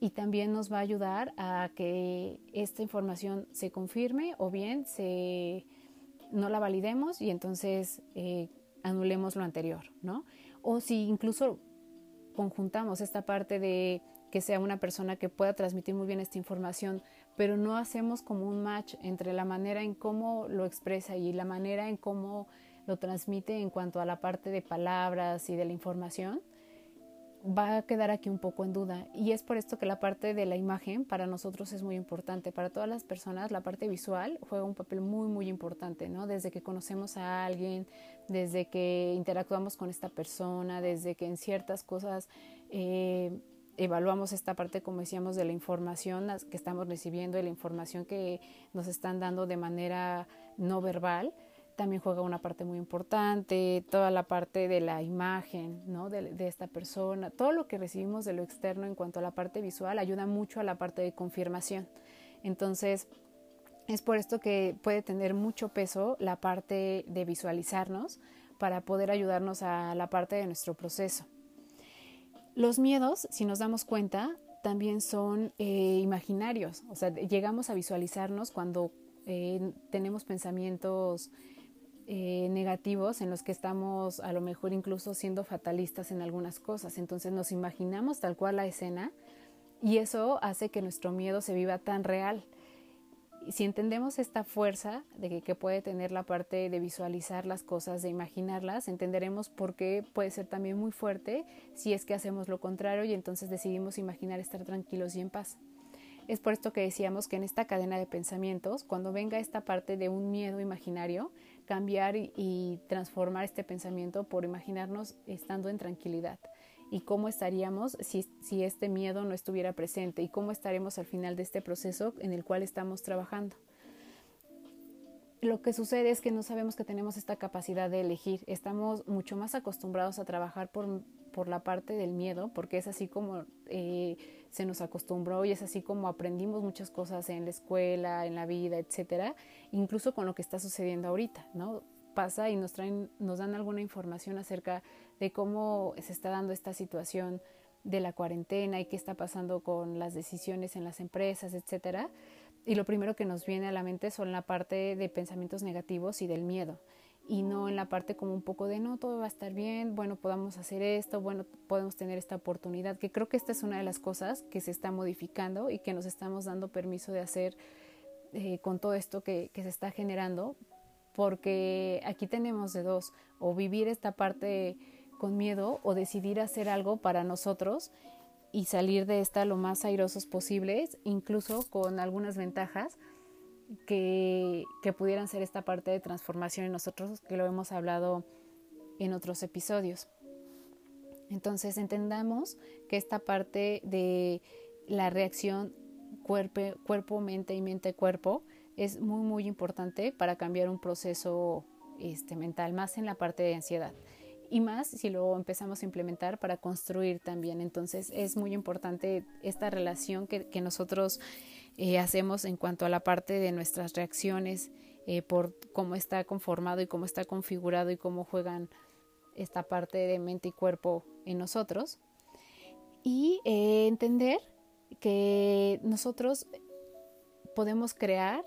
y también nos va a ayudar a que esta información se confirme o bien se, no la validemos y entonces eh, anulemos lo anterior, ¿no? O si incluso conjuntamos esta parte de que sea una persona que pueda transmitir muy bien esta información, pero no hacemos como un match entre la manera en cómo lo expresa y la manera en cómo lo transmite en cuanto a la parte de palabras y de la información, va a quedar aquí un poco en duda. Y es por esto que la parte de la imagen para nosotros es muy importante. Para todas las personas, la parte visual juega un papel muy, muy importante, ¿no? Desde que conocemos a alguien, desde que interactuamos con esta persona, desde que en ciertas cosas eh, evaluamos esta parte, como decíamos, de la información que estamos recibiendo, de la información que nos están dando de manera no verbal también juega una parte muy importante, toda la parte de la imagen ¿no? de, esta persona, todo lo que recibimos de lo externo en cuanto a la parte visual ayuda mucho a la parte de confirmación. Entonces, es por esto que puede tener mucho peso la parte de visualizarnos para poder ayudarnos a la parte de nuestro proceso. Los miedos, si nos damos cuenta, también son eh, imaginarios, o sea, llegamos a visualizarnos cuando eh, tenemos pensamientos eh, negativos en los que estamos a lo mejor incluso siendo fatalistas en algunas cosas. Entonces nos imaginamos tal cual la escena y eso hace que nuestro miedo se viva tan real. Si entendemos esta fuerza de que, puede tener la parte de visualizar las cosas, de imaginarlas, entenderemos por qué puede ser también muy fuerte si es que hacemos lo contrario y entonces decidimos imaginar estar tranquilos y en paz. Es por esto que decíamos que en esta cadena de pensamientos, cuando venga esta parte de un miedo imaginario, cambiar y, transformar este pensamiento por imaginarnos estando en tranquilidad y cómo estaríamos si, si, este miedo no estuviera presente y cómo estaremos al final de este proceso en el cual estamos trabajando lo que sucede es que no sabemos que tenemos esta capacidad de elegir. Estamos mucho más acostumbrados a trabajar por, por la parte del miedo, porque es así como eh, se nos acostumbró y es así como aprendimos muchas cosas en la escuela, en la vida, etcétera, incluso con lo que está sucediendo ahorita, ¿no? Pasa y nos traen, nos dan alguna información acerca de cómo se está dando esta situación de la cuarentena y qué está pasando con las decisiones en las empresas, etcétera y lo primero que nos viene a la mente son la parte de pensamientos negativos y del miedo y no en la parte como un poco de no, todo va a estar bien, bueno, podamos hacer esto, bueno, podemos tener esta oportunidad, que creo que esta es una de las cosas que se está modificando y que nos estamos dando permiso de hacer eh, con todo esto que, que se está generando, porque aquí tenemos de dos, o vivir esta parte con miedo o decidir hacer algo para nosotros y salir de esta lo más airosos posibles, incluso con algunas ventajas que, pudieran ser esta parte de transformación en nosotros, que lo hemos hablado en otros episodios. Entonces entendamos que esta parte de la reacción cuerpo, cuerpo, mente y mente-cuerpo es muy, muy importante para cambiar un proceso este, mental, más en la parte de ansiedad y más si lo empezamos a implementar para construir también. Entonces es muy importante esta relación que, que nosotros eh, hacemos en cuanto a la parte de nuestras reacciones eh, por cómo está conformado y cómo está configurado y cómo juegan esta parte de mente y cuerpo en nosotros. Y eh, entender que nosotros podemos crear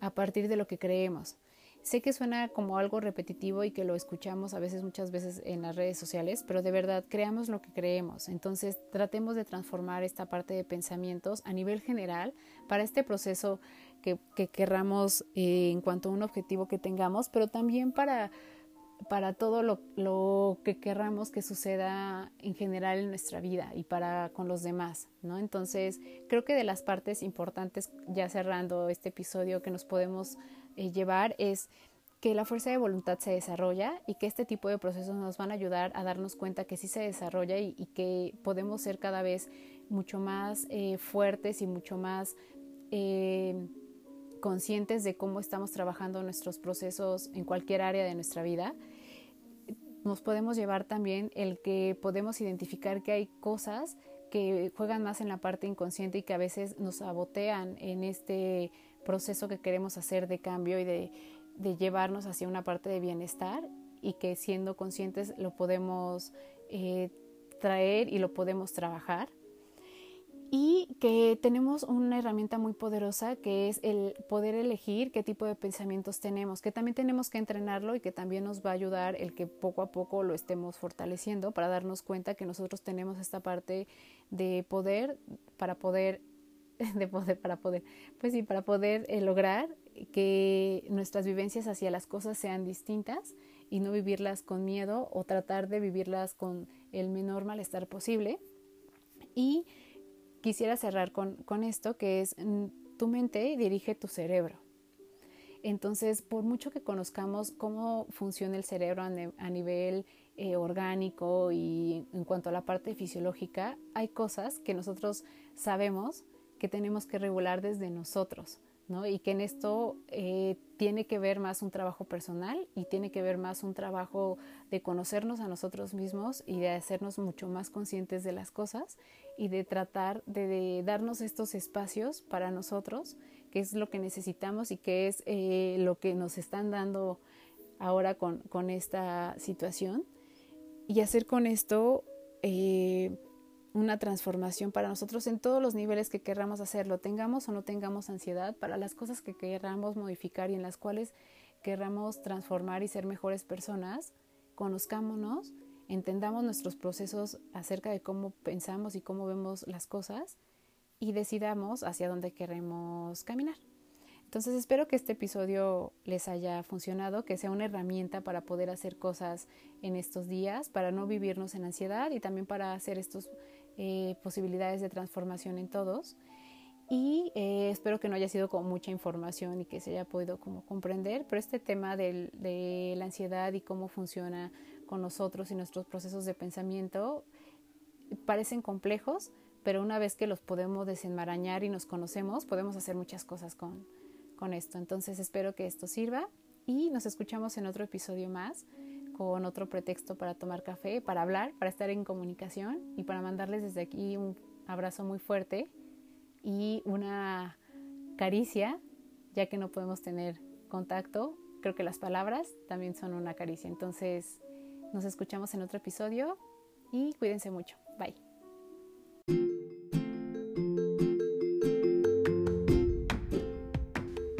a partir de lo que creemos. Sé que suena como algo repetitivo y que lo escuchamos a veces, muchas veces en las redes sociales, pero de verdad creamos lo que creemos. Entonces tratemos de transformar esta parte de pensamientos a nivel general para este proceso que, que querramos eh, en cuanto a un objetivo que tengamos, pero también para, para todo lo, lo, que querramos que suceda en general en nuestra vida y para con los demás, ¿no? Entonces creo que de las partes importantes, ya cerrando este episodio, que nos podemos eh, llevar es que la fuerza de voluntad se desarrolla y que este tipo de procesos nos van a ayudar a darnos cuenta que sí se desarrolla y, que podemos ser cada vez mucho más eh, fuertes y mucho más eh, conscientes de cómo estamos trabajando nuestros procesos en cualquier área de nuestra vida. Nos podemos llevar también el que podemos identificar que hay cosas que juegan más en la parte inconsciente y que a veces nos sabotean en este proceso que queremos hacer de cambio y de, llevarnos hacia una parte de bienestar y que siendo conscientes lo podemos eh, traer y lo podemos trabajar. Y que tenemos una herramienta muy poderosa que es el poder elegir qué tipo de pensamientos tenemos, que también tenemos que entrenarlo y que también nos va a ayudar el que poco a poco lo estemos fortaleciendo para darnos cuenta que nosotros tenemos esta parte de poder para poder de poder para poder, pues sí, para poder eh, lograr que nuestras vivencias hacia las cosas sean distintas y no vivirlas con miedo o tratar de vivirlas con el menor malestar posible. Y quisiera cerrar con, con esto que es mm, tu mente dirige tu cerebro. Entonces, por mucho que conozcamos cómo funciona el cerebro a, nivel eh, orgánico y en cuanto a la parte fisiológica, hay cosas que nosotros sabemos que tenemos que regular desde nosotros, ¿no? Y que en esto eh, tiene que ver más un trabajo personal y tiene que ver más un trabajo de conocernos a nosotros mismos y de hacernos mucho más conscientes de las cosas y de tratar de, darnos estos espacios para nosotros, que es lo que necesitamos y que es eh, lo que nos están dando ahora con, con esta situación y hacer con esto eh, una transformación para nosotros en todos los niveles que querramos hacerlo, tengamos o no tengamos ansiedad, para las cosas que querramos modificar y en las cuales querramos transformar y ser mejores personas, conozcámonos, entendamos nuestros procesos acerca de cómo pensamos y cómo vemos las cosas y decidamos hacia dónde queremos caminar. Entonces espero que este episodio les haya funcionado, que sea una herramienta para poder hacer cosas en estos días, para no vivirnos en ansiedad y también para hacer estos eh, posibilidades de transformación en todos. y eh, espero que no haya sido con mucha información y que se haya podido como comprender, pero este tema de la ansiedad y cómo funciona con nosotros y nuestros procesos de pensamiento parecen complejos, pero una vez que los podemos desenmarañar y nos conocemos, podemos hacer muchas cosas con, con esto. Entonces espero que esto sirva y nos escuchamos en otro episodio más con otro pretexto para tomar café, para hablar, para estar en comunicación y para mandarles desde aquí un abrazo muy fuerte y una caricia, ya que no podemos tener contacto. Creo que las palabras también son una caricia. Entonces nos escuchamos en otro episodio y cuídense mucho. Bye.